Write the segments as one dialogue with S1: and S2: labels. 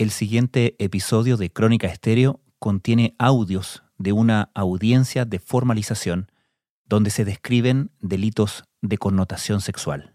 S1: El siguiente episodio de Crónica Estéreo contiene audios de una audiencia de formalización donde se describen delitos de connotación sexual.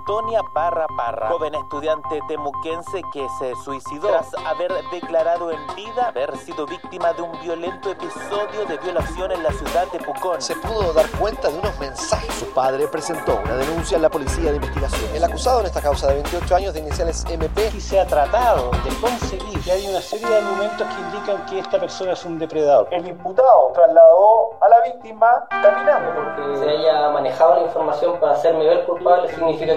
S2: Antonia Parra Parra, joven estudiante temuquense que se suicidó tras haber declarado en vida haber sido víctima de un violento episodio de violación en la ciudad de Pucón.
S3: Se pudo dar cuenta de unos mensajes. Su padre presentó una denuncia en la policía de investigación. El acusado en esta causa de 28 años de iniciales MP
S4: y se ha tratado de conseguir que hay una serie de argumentos que indican que esta persona es un depredador.
S5: El imputado trasladó a la víctima caminando.
S6: Porque se haya manejado la información para hacerme ver culpable significa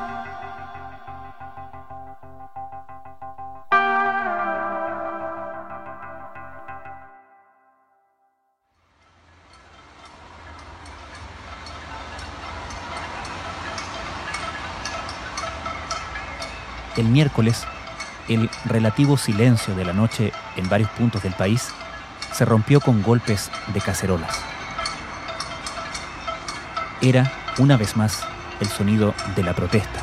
S1: El miércoles, el relativo silencio de la noche en varios puntos del país se rompió con golpes de cacerolas. Era, una vez más, el sonido de la protesta.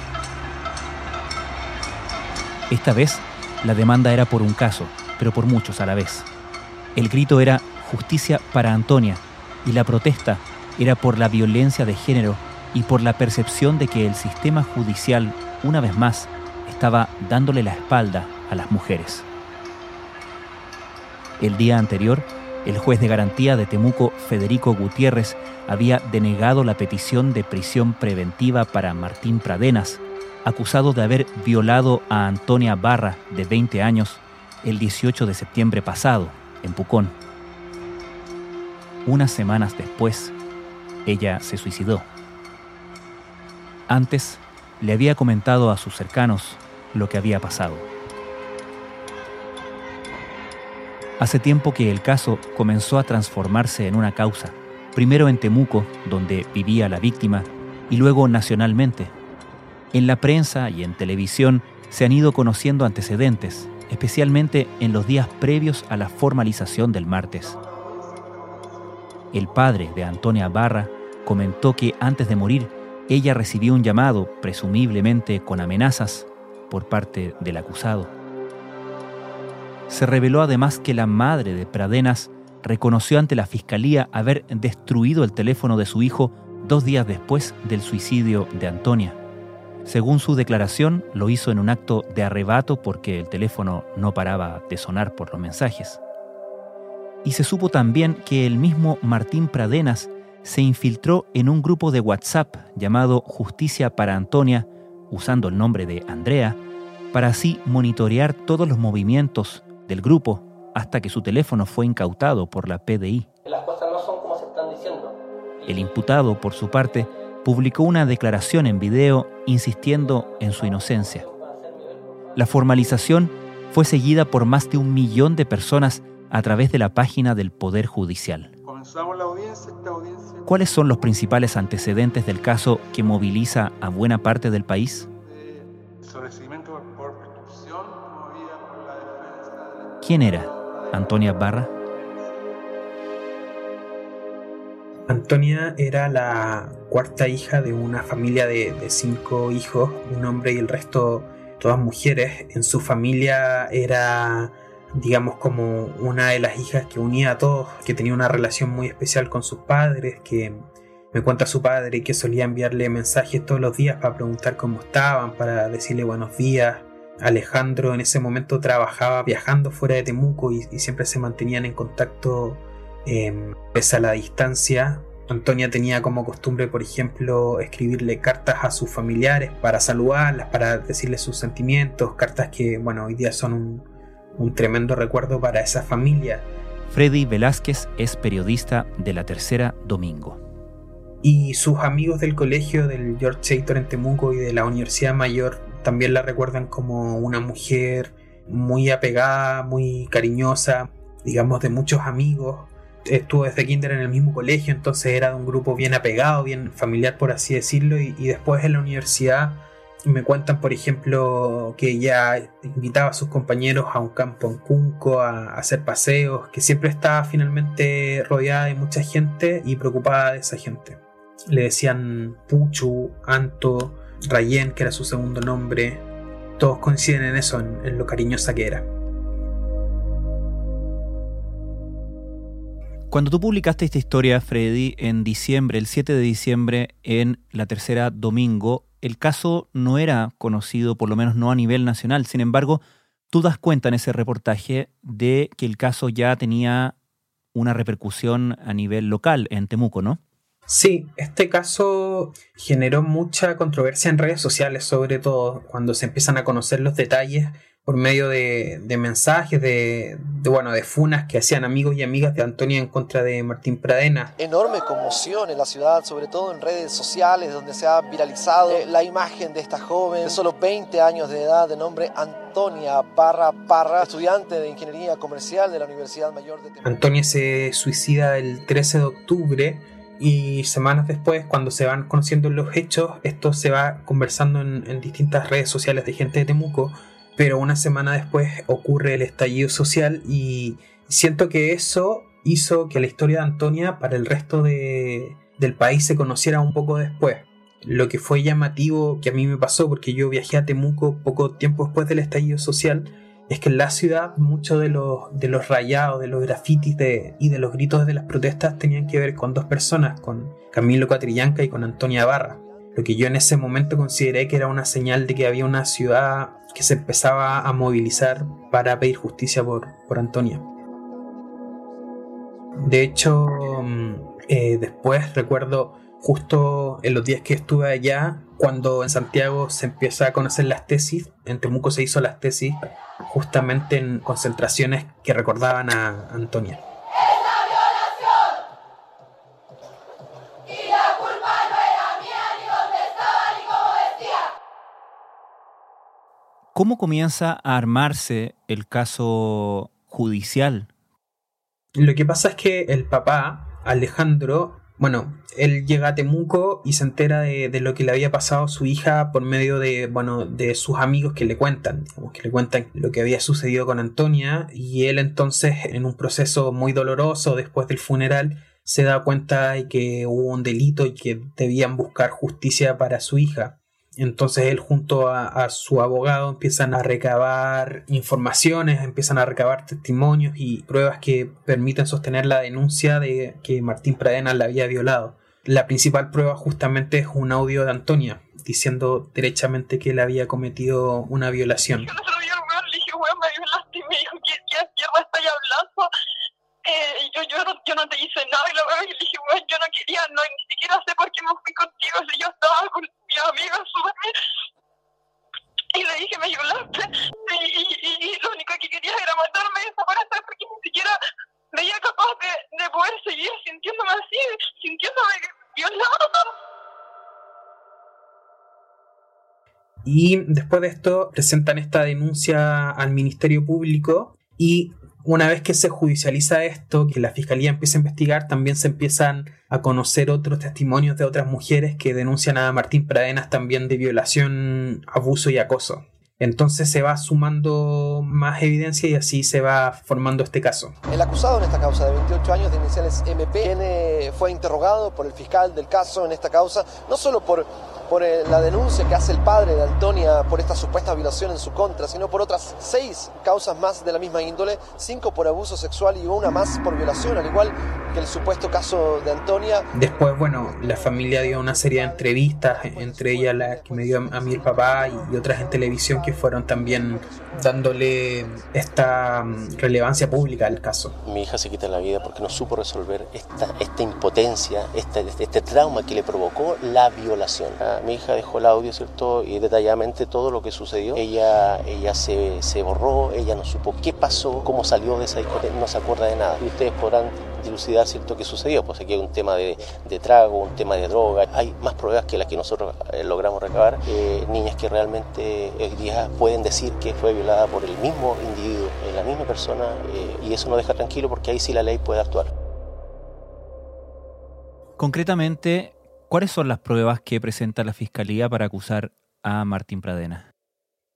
S1: Esta vez, la demanda era por un caso, pero por muchos a la vez. El grito era justicia para Antonia y la protesta era por la violencia de género y por la percepción de que el sistema judicial, una vez más, estaba dándole la espalda a las mujeres. El día anterior, el juez de garantía de Temuco, Federico Gutiérrez, había denegado la petición de prisión preventiva para Martín Pradenas, acusado de haber violado a Antonia Barra, de 20 años, el 18 de septiembre pasado, en Pucón. Unas semanas después, ella se suicidó. Antes, le había comentado a sus cercanos lo que había pasado. Hace tiempo que el caso comenzó a transformarse en una causa, primero en Temuco, donde vivía la víctima, y luego nacionalmente. En la prensa y en televisión se han ido conociendo antecedentes, especialmente en los días previos a la formalización del martes. El padre de Antonia Barra comentó que antes de morir, ella recibió un llamado, presumiblemente con amenazas, por parte del acusado. Se reveló además que la madre de Pradenas reconoció ante la fiscalía haber destruido el teléfono de su hijo dos días después del suicidio de Antonia. Según su declaración, lo hizo en un acto de arrebato porque el teléfono no paraba de sonar por los mensajes. Y se supo también que el mismo Martín Pradenas se infiltró en un grupo de WhatsApp llamado Justicia para Antonia, usando el nombre de Andrea, para así monitorear todos los movimientos del grupo hasta que su teléfono fue incautado por la PDI.
S6: Las cosas no son como se están diciendo.
S1: El imputado, por su parte, publicó una declaración en video insistiendo en su inocencia. La formalización fue seguida por más de un millón de personas a través de la página del Poder Judicial. ¿Cuáles son los principales antecedentes del caso que moviliza a buena parte del país? ¿Quién era Antonia Barra?
S7: Antonia era la cuarta hija de una familia de, cinco hijos, un hombre y el resto todas mujeres. En su familia era, digamos, como una de las hijas que unía a todos, que tenía una relación muy especial con sus padres, que me cuenta su padre que solía enviarle mensajes todos los días para preguntar cómo estaban, para decirle buenos días. Alejandro en ese momento trabajaba viajando fuera de Temuco y, siempre se mantenían en contacto eh, pese a la distancia. Antonia tenía como costumbre, por ejemplo, escribirle cartas a sus familiares para saludarlas, para decirles sus sentimientos, cartas que, bueno, hoy día son un, un tremendo recuerdo para esa familia.
S1: Freddy Velázquez es periodista de La Tercera Domingo.
S7: Y sus amigos del colegio del George Chator en Temuco y de la Universidad Mayor también la recuerdan como una mujer muy apegada, muy cariñosa, digamos de muchos amigos. Estuvo desde kinder en el mismo colegio, entonces era de un grupo bien apegado, bien familiar por así decirlo, y, después en la universidad Me cuentan, por ejemplo, que ella invitaba a sus compañeros a un campo en Cunco a, hacer paseos, que siempre estaba finalmente rodeada de mucha gente y preocupada de esa gente. Le decían Puchu, Anto, Rayen, que era su segundo nombre. Todos coinciden en eso, en lo cariñosa que era.
S1: Cuando tú publicaste esta historia, Freddy, en diciembre, el 7 de diciembre, en la tercera domingo, el caso no era conocido, por lo menos no a nivel nacional. Sin embargo, tú das cuenta en ese reportaje de que el caso ya tenía una repercusión a nivel local en Temuco, ¿no?
S7: Sí, este caso generó mucha controversia en redes sociales, sobre todo cuando se empiezan a conocer los detalles por medio de, mensajes, de, bueno, de funas que hacían amigos y amigas de Antonia en contra de Martín Pradena.
S3: Enorme conmoción en la ciudad, sobre todo en redes sociales, donde se ha viralizado eh, la imagen de esta joven de solo 20 años de edad, de nombre Antonia Parra Parra, estudiante de Ingeniería Comercial de la Universidad Mayor de Temuco.
S7: Antonia se suicida el 13 de octubre y semanas después, cuando se van conociendo los hechos, esto se va conversando en, en distintas redes sociales de gente de Temuco pero una semana después ocurre el estallido social y siento que eso hizo que la historia de Antonia para el resto del país se conociera un poco después. Lo que fue llamativo que a mí me pasó, porque yo viajé a Temuco poco tiempo después del estallido social, es que en la ciudad muchos de los, de los rayados, de los grafitis y de los gritos de las protestas tenían que ver con dos personas, con Camilo Catrillanca y con Antonia Barra. Lo que yo en ese momento consideré que era una señal de que había una ciudad que se empezaba a movilizar para pedir justicia por, por Antonia. De hecho, mm, eh, después recuerdo justo en los días que estuve allá, cuando en Santiago se empieza a conocer las tesis, en Temuco se hizo las tesis justamente en concentraciones que recordaban a Antonia.
S1: ¿Cómo comienza a armarse el caso judicial?
S7: Lo que pasa es que el papá, Alejandro, bueno, él llega a Temuco y se entera de, lo que le había pasado a su hija por medio de, bueno, de sus amigos que le cuentan, digamos, que le cuentan lo que había sucedido con Antonia y él entonces en un proceso muy doloroso después del funeral se da cuenta de que hubo un delito y que debían buscar justicia para su hija. Entonces él junto a, su abogado empiezan a recabar informaciones, empiezan a recabar testimonios y pruebas que permiten sostener la denuncia de que Martín Pradena la había violado. La principal prueba justamente es un audio de Antonia diciendo derechamente que él había cometido una violación. Yo no se lo vi le dije, weón, me violaste y me dijo, ¿qué, qué mierda estáis hablando? Eh, yo, yo, no, yo no te hice nada y la verdad le dije, weón, yo no quería, no, ni siquiera sé por qué me fui contigo si yo estaba con mi amiga y le dije, me violaste y, y, lo único que quería era matarme y desaparecer porque ni siquiera veía capaz de, de poder seguir sintiéndome así, sintiéndome violada. Y después de esto presentan esta denuncia al Ministerio Público y una vez que se judicializa esto, que la fiscalía empieza a investigar, también se empiezan a conocer otros testimonios de otras mujeres que denuncian a Martín Pradenas también de violación, abuso y acoso. Entonces se va sumando más evidencia y así se va formando este caso.
S3: El acusado en esta causa de 28 años de iniciales MP fue interrogado por el fiscal del caso en esta causa, no solo por por eh, la denuncia que hace el padre de Antonia por esta supuesta violación en su contra, sino por otras seis causas más de la misma índole, cinco por abuso sexual y una más por violación, al igual que el supuesto caso de Antonia.
S7: Después, bueno, la familia dio una serie de entrevistas, entre ellas la que me dio a mí el papá y otras en televisión que fueron también dándole esta mm, relevancia pública al caso.
S8: Mi hija se quita la vida porque no supo resolver esta, esta impotencia, este, este trauma que le provocó la violación. Ah, mi hija dejó el audio, ¿cierto? Y detalladamente todo lo que sucedió. Ella, ella se, se borró, ella no supo qué pasó, cómo salió de esa discoteca, no se acuerda de nada. Y ustedes podrán dilucidar cierto qué sucedió, pues aquí hay un tema de, de, trago, un tema de droga, hay más pruebas que las que nosotros eh, logramos recabar, eh, niñas que realmente hoy día pueden decir que fue violada por el mismo individuo, eh, la misma persona, y eso nos deja tranquilo porque ahí sí la ley puede actuar.
S1: Concretamente, ¿cuáles son las pruebas que presenta la Fiscalía para acusar a Martín Pradena?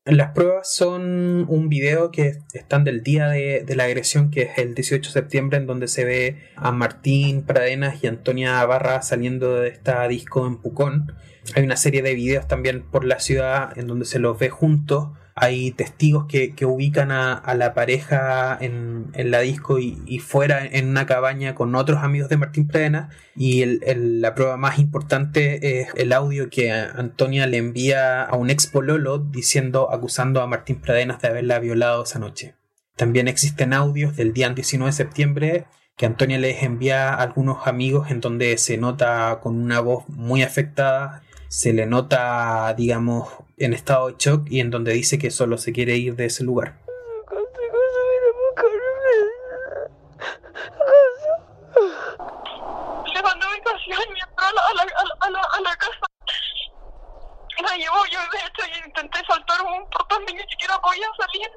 S7: Las pruebas son un video que están del día de, la agresión, que es el 18 de septiembre, en donde se ve a Martín Pradenas y Antonia Barra saliendo de esta disco en Pucón. Hay una serie de videos también por la ciudad en donde se los ve juntos hay testigos que, ubican a, la pareja en, la disco y, fuera en una cabaña con otros amigos de Martín Pradena y la prueba más importante es el audio que Antonia le envía a un ex pololo diciendo, acusando a Martín Pradenas de haberla violado esa noche. También existen audios del día 19 de septiembre que Antonia les envía a algunos amigos en donde se nota con una voz muy afectada se le nota, digamos, en estado de shock y en donde dice que solo se quiere ir de ese lugar.
S9: Le mandó ubicación y entró a la, a la, a la, a la casa. La llevó yo, de hecho, intenté saltar un portón y ni siquiera podía salir.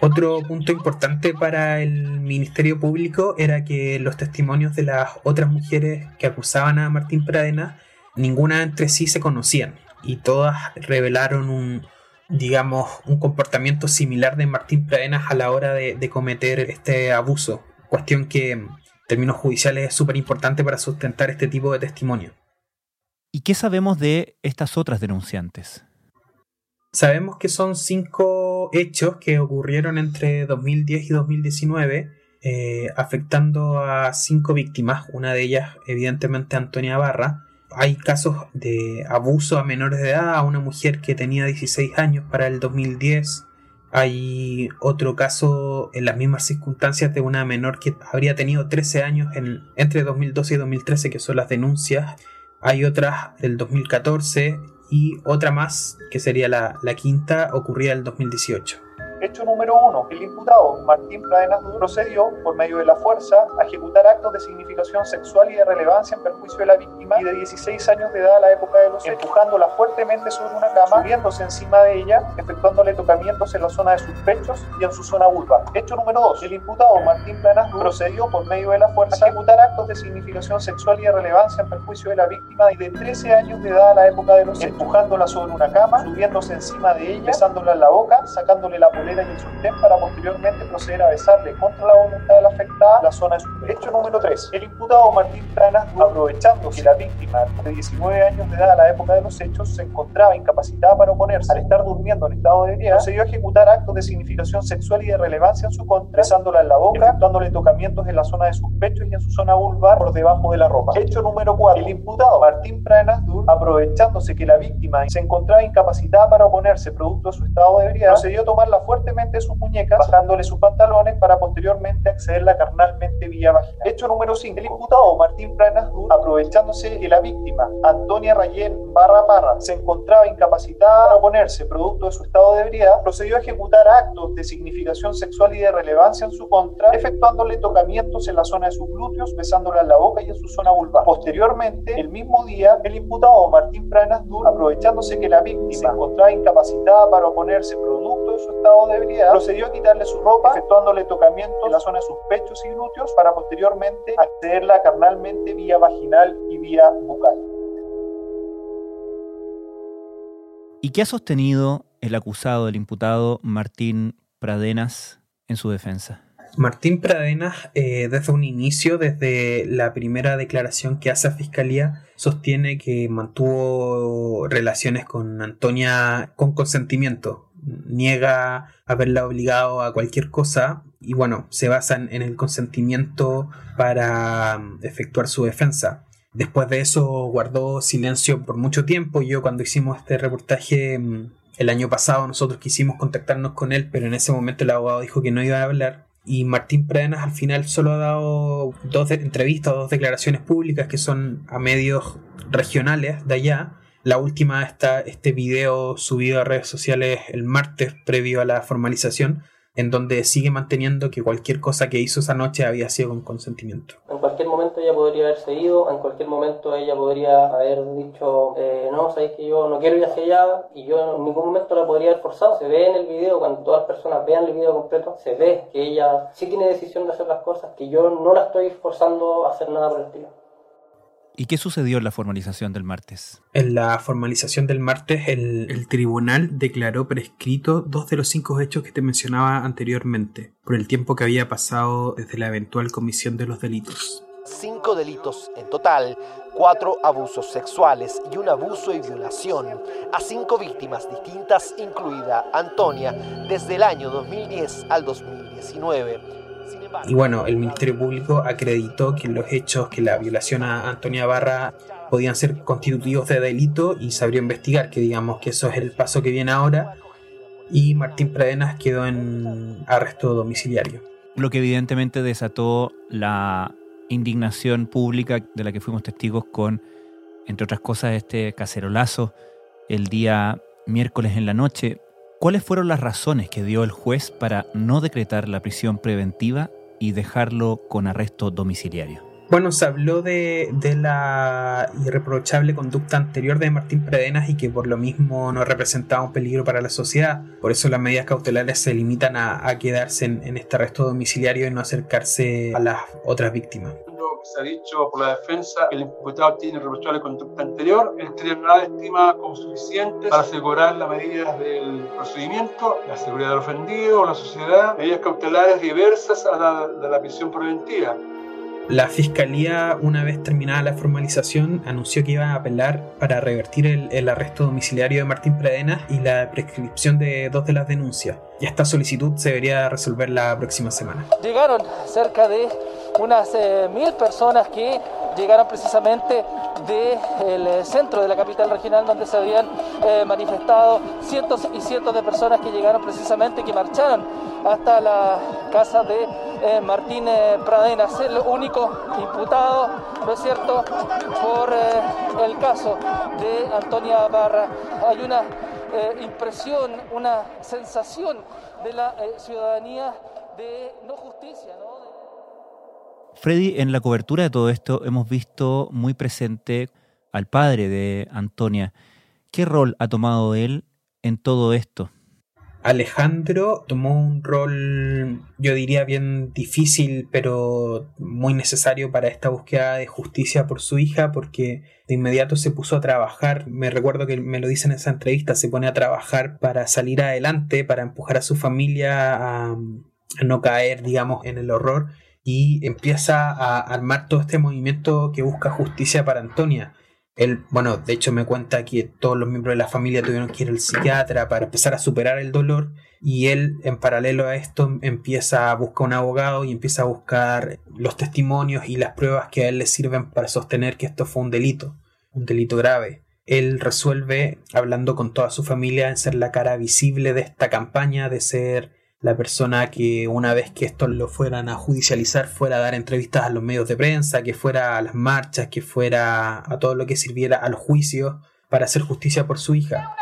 S7: Otro punto importante para el Ministerio Público era que los testimonios de las otras mujeres que acusaban a Martín Pradena, ninguna entre sí se conocían y todas revelaron un, digamos, un comportamiento similar de Martín Pradenas a la hora de, de cometer este abuso, cuestión que en términos judiciales es súper importante para sustentar este tipo de testimonio.
S1: ¿Y qué sabemos de estas otras denunciantes?
S7: Sabemos que son cinco hechos que ocurrieron entre 2010 y 2019, eh, afectando a cinco víctimas, una de ellas evidentemente Antonia Barra. Hay casos de abuso a menores de edad, a una mujer que tenía 16 años para el 2010. Hay otro caso en las mismas circunstancias de una menor que habría tenido 13 años en, entre 2012 y 2013, que son las denuncias. Hay otras del 2014 y otra más, que sería la, la quinta, ocurría en el 2018.
S5: Hecho número uno. El imputado Martín Pradenas procedió, por medio de la fuerza, a ejecutar actos de significación sexual y de relevancia en perjuicio de la víctima y de 16 años de edad a la época de los hechos, empujándola fuertemente sobre una cama, subiéndose encima de ella, efectuándole tocamientos en la zona de sus pechos y en su zona vulva. Hecho número dos. El imputado Martín Pradenas procedió, por medio de la fuerza, a ejecutar actos de significación sexual y de relevancia en perjuicio de la víctima y de 13 años de edad a la época de los hechos, empujándola sobre una cama, subiéndose encima de ella, besándola en la boca, sacándole la polera y el sostén para posteriormente proceder a besarle contra la voluntad de la afectada la zona de su Hecho número 3. El imputado Martín Pranas, aprovechando que la víctima de 19 años de edad a la época de los hechos se encontraba incapacitada para oponerse al estar durmiendo en estado de ebriedad, procedió a ejecutar actos de significación sexual y de relevancia en su contra, besándola en la boca, efectuándole tocamientos en la zona de sus pechos y en su zona vulvar por debajo de la ropa. Hecho número 4. El imputado Martín Pranas Dur, aprovechándose que la víctima se encontraba incapacitada para oponerse producto de su estado de ebriedad, procedió a tomarla fuertemente sus muñecas, bajándole sus pantalones para posteriormente accederla carnalmente vía vaginal. Hecho número 5. El imputado Martín Pranas aprovechándose que la víctima, Antonia Rayén Barra Parra, se encontraba incapacitada para oponerse producto de su estado de ebriedad, procedió a ejecutar actos de significación sexual y de relevancia en su contra, efectuándole tocamientos en la zona de sus glúteos, besándola en la boca y en su zona vulvar. Posteriormente, el mismo día, el imputado Martín Pranas aprovechándose que la víctima se encontraba incapacitada para oponerse producto de su estado de ebriedad, procedió a quitarle su ropa, efectuándole tocamientos en la zona de sus pechos y glúteos para posteriormente accederla carnalmente vía vaginal y vía bucal.
S1: ¿Y qué ha sostenido el acusado, el imputado Martín Pradenas en su defensa?
S7: Martín Pradenas, eh, desde un inicio, desde la primera declaración que hace a Fiscalía, sostiene que mantuvo relaciones con Antonia con consentimiento, niega haberla obligado a cualquier cosa y bueno, se basa en el consentimiento para um, efectuar su defensa. Después de eso guardó silencio por mucho tiempo. Yo cuando hicimos este reportaje um, el año pasado nosotros quisimos contactarnos con él, pero en ese momento el abogado dijo que no iba a hablar. Y Martín Pradenas al final solo ha dado dos entrevistas, dos declaraciones públicas que son a medios regionales de allá la última está este video subido a redes sociales el martes previo a la formalización, en donde sigue manteniendo que cualquier cosa que hizo esa noche había sido con consentimiento.
S6: En cualquier momento ella podría haberse ido, en cualquier momento ella podría haber dicho, eh, no, sabéis que yo no quiero ir hacia allá, y yo en ningún momento la podría haber forzado. Se ve en el video, cuando todas las personas vean el video completo, se ve que ella sí tiene decisión de hacer las cosas, que yo no la estoy forzando a hacer nada por el estilo.
S1: ¿Y qué sucedió en la formalización del martes?
S7: En la formalización del martes, el, el, tribunal declaró prescrito dos de los cinco hechos que te mencionaba anteriormente, por el tiempo que había pasado desde la eventual comisión de los delitos.
S3: Cinco delitos en total, cuatro abusos sexuales y un abuso y violación a cinco víctimas distintas, incluida Antonia, desde el año 2010 al 2019.
S7: Y bueno, el Ministerio Público acreditó que los hechos, que la violación a Antonia Barra podían ser constitutivos de delito y se abrió a investigar, que digamos que eso es el paso que viene ahora. Y Martín Pradenas quedó en arresto domiciliario.
S1: Lo que evidentemente desató la indignación pública de la que fuimos testigos con, entre otras cosas, este cacerolazo el día miércoles en la noche. ¿Cuáles fueron las razones que dio el juez para no decretar la prisión preventiva y dejarlo con arresto domiciliario?
S7: Bueno, se habló de, de, la irreprochable conducta anterior de Martín Predenas y que por lo mismo no representaba un peligro para la sociedad. Por eso las medidas cautelares se limitan a, quedarse en, en, este arresto domiciliario y no acercarse a las otras víctimas.
S10: Se ha dicho por la defensa que el imputado tiene irreprochable conducta anterior. El tribunal estima como suficiente para asegurar las medidas del procedimiento, la seguridad del ofendido, la sociedad, medidas cautelares diversas a la de la prisión preventiva.
S7: La Fiscalía, una vez terminada la formalización, anunció que iba a apelar para revertir el, el, arresto domiciliario de Martín Pradenas y la prescripción de dos de las denuncias. Y esta solicitud se debería resolver la próxima semana.
S11: Llegaron cerca de unas eh, mil personas que llegaron precisamente del de centro de la capital regional donde se habían eh, manifestado cientos y cientos de personas que llegaron precisamente, que marcharon hasta la casa de eh, Martín eh, Pradenas, el único imputado, ¿no es cierto?, por eh, el caso de Antonia Barra. Hay una eh, impresión, una sensación de la ciudadanía de no justicia, ¿no?
S1: Freddy, en la cobertura de todo esto hemos visto muy presente al padre de Antonia. ¿Qué rol ha tomado él en todo esto?
S7: Alejandro tomó un rol, yo diría, bien difícil, pero muy necesario para esta búsqueda de justicia por su hija, porque de inmediato se puso a trabajar, me recuerdo que me lo dice en esa entrevista, se pone a trabajar para salir adelante, para empujar a su familia a, a no caer, digamos, en el horror, y empieza a armar todo este movimiento que busca justicia para Antonia. Él, bueno, de hecho me cuenta que todos los miembros de la familia tuvieron que ir al psiquiatra para empezar a superar el dolor y él en paralelo a esto empieza a buscar un abogado y empieza a buscar los testimonios y las pruebas que a él le sirven para sostener que esto fue un delito, un delito grave. Él resuelve, hablando con toda su familia, en ser la cara visible de esta campaña, de ser la persona que una vez que esto lo fueran a judicializar fuera a dar entrevistas a los medios de prensa, que fuera a las marchas, que fuera a todo lo que sirviera al juicio para hacer justicia por su hija.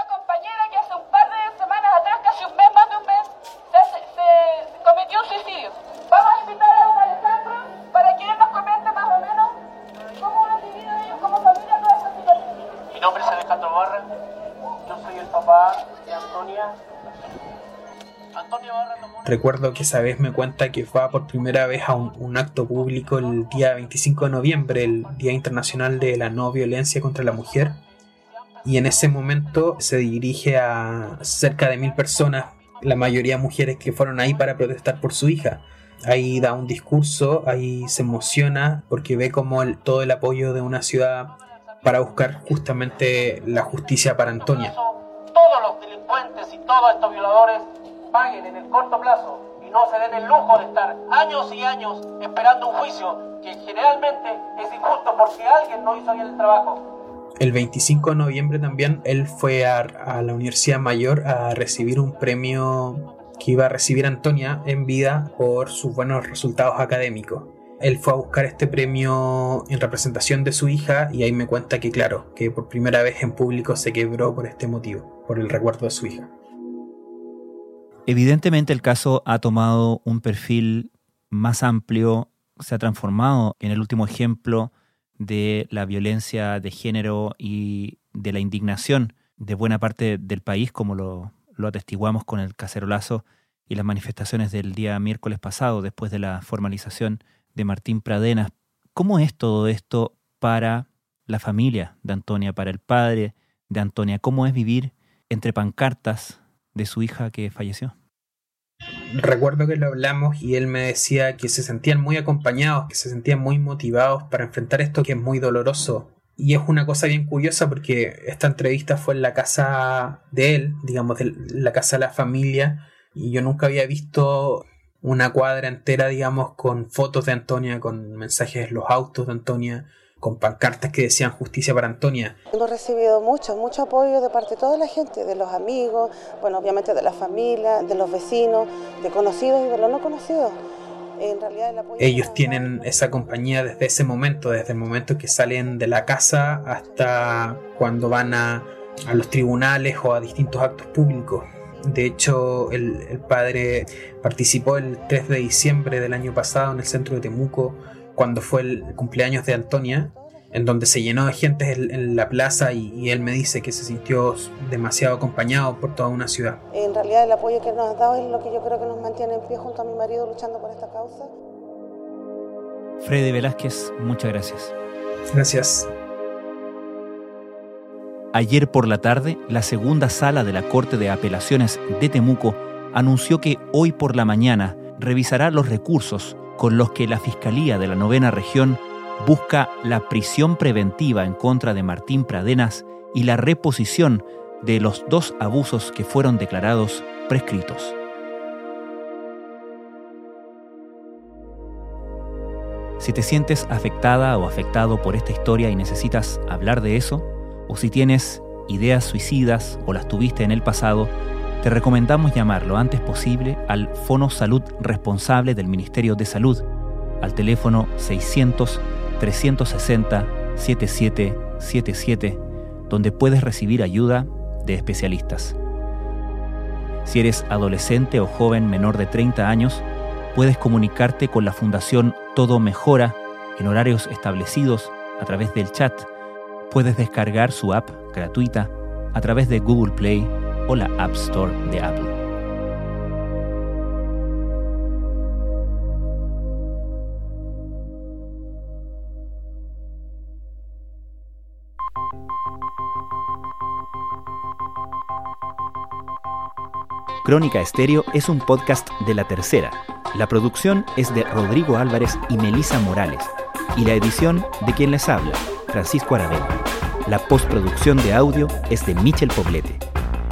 S7: Recuerdo que esa vez me cuenta que va por primera vez a un, acto público el día 25 de noviembre, el Día Internacional de la No Violencia contra la Mujer, y en ese momento se dirige a cerca de mil personas, la mayoría mujeres que fueron ahí para protestar por su hija. Ahí da un discurso, ahí se emociona porque ve como todo el apoyo de una ciudad para buscar justamente la justicia para Antonia.
S12: Todos los delincuentes y todos estos violadores paguen en el corto plazo y no se den el lujo de estar años y años esperando un juicio que generalmente es injusto porque alguien no hizo bien el trabajo.
S7: El 25 de noviembre también él fue a, a, la Universidad Mayor a recibir un premio que iba a recibir Antonia en vida por sus buenos resultados académicos. Él fue a buscar este premio en representación de su hija y ahí me cuenta que claro, que por primera vez en público se quebró por este motivo, por el recuerdo de su hija.
S1: Evidentemente el caso ha tomado un perfil más amplio, se ha transformado en el último ejemplo de la violencia de género y de la indignación de buena parte del país, como lo, lo atestiguamos con el cacerolazo y las manifestaciones del día miércoles pasado, después de la formalización de Martín Pradenas. ¿Cómo es todo esto para la familia de Antonia, para el padre de Antonia? ¿Cómo es vivir entre pancartas de su hija que falleció?
S7: Recuerdo que lo hablamos y él me decía que se sentían muy acompañados, que se sentían muy motivados para enfrentar esto que es muy doloroso. Y es una cosa bien curiosa porque esta entrevista fue en la casa de él, digamos, de la casa de la familia, y yo nunca había visto una cuadra entera, digamos, con fotos de Antonia, con mensajes en los autos de Antonia, con pancartas que decían justicia para Antonia.
S13: Hemos recibido mucho, mucho apoyo de parte de toda la gente, de los amigos, bueno, obviamente de la familia, de los vecinos, de conocidos y de los no conocidos. En realidad el apoyo
S7: Ellos tienen esa compañía desde ese momento, desde el momento que salen de la casa hasta cuando van a, a los tribunales o a distintos actos públicos. De hecho, el, el, padre participó el 3 de diciembre del año pasado en el centro de Temuco, cuando fue el cumpleaños de Antonia, en donde se llenó de gente en, en la plaza y, y, él me dice que se sintió demasiado acompañado por toda una ciudad.
S13: En realidad el apoyo que nos ha dado es lo que yo creo que nos mantiene en pie junto a mi marido luchando por esta causa.
S1: Freddy Velázquez, muchas gracias.
S7: Gracias.
S1: Ayer por la tarde, la segunda sala de la Corte de Apelaciones de Temuco anunció que hoy por la mañana revisará los recursos con los que la Fiscalía de la Novena Región busca la prisión preventiva en contra de Martín Pradenas y la reposición de los dos abusos que fueron declarados prescritos. Si te sientes afectada o afectado por esta historia y necesitas hablar de eso, o si tienes ideas suicidas o las tuviste en el pasado, te recomendamos llamar lo antes posible al Fono Salud responsable del Ministerio de Salud, al teléfono 600-360-7777, donde puedes recibir ayuda de especialistas. Si eres adolescente o joven menor de 30 años, puedes comunicarte con la Fundación Todo Mejora en horarios establecidos a través del chat puedes descargar su app gratuita a través de Google Play la App Store de Apple. Crónica Estéreo es un podcast de la tercera. La producción es de Rodrigo Álvarez y Melisa Morales, y la edición de quien les habla, Francisco Aravena. La postproducción de audio es de Michel Poblete.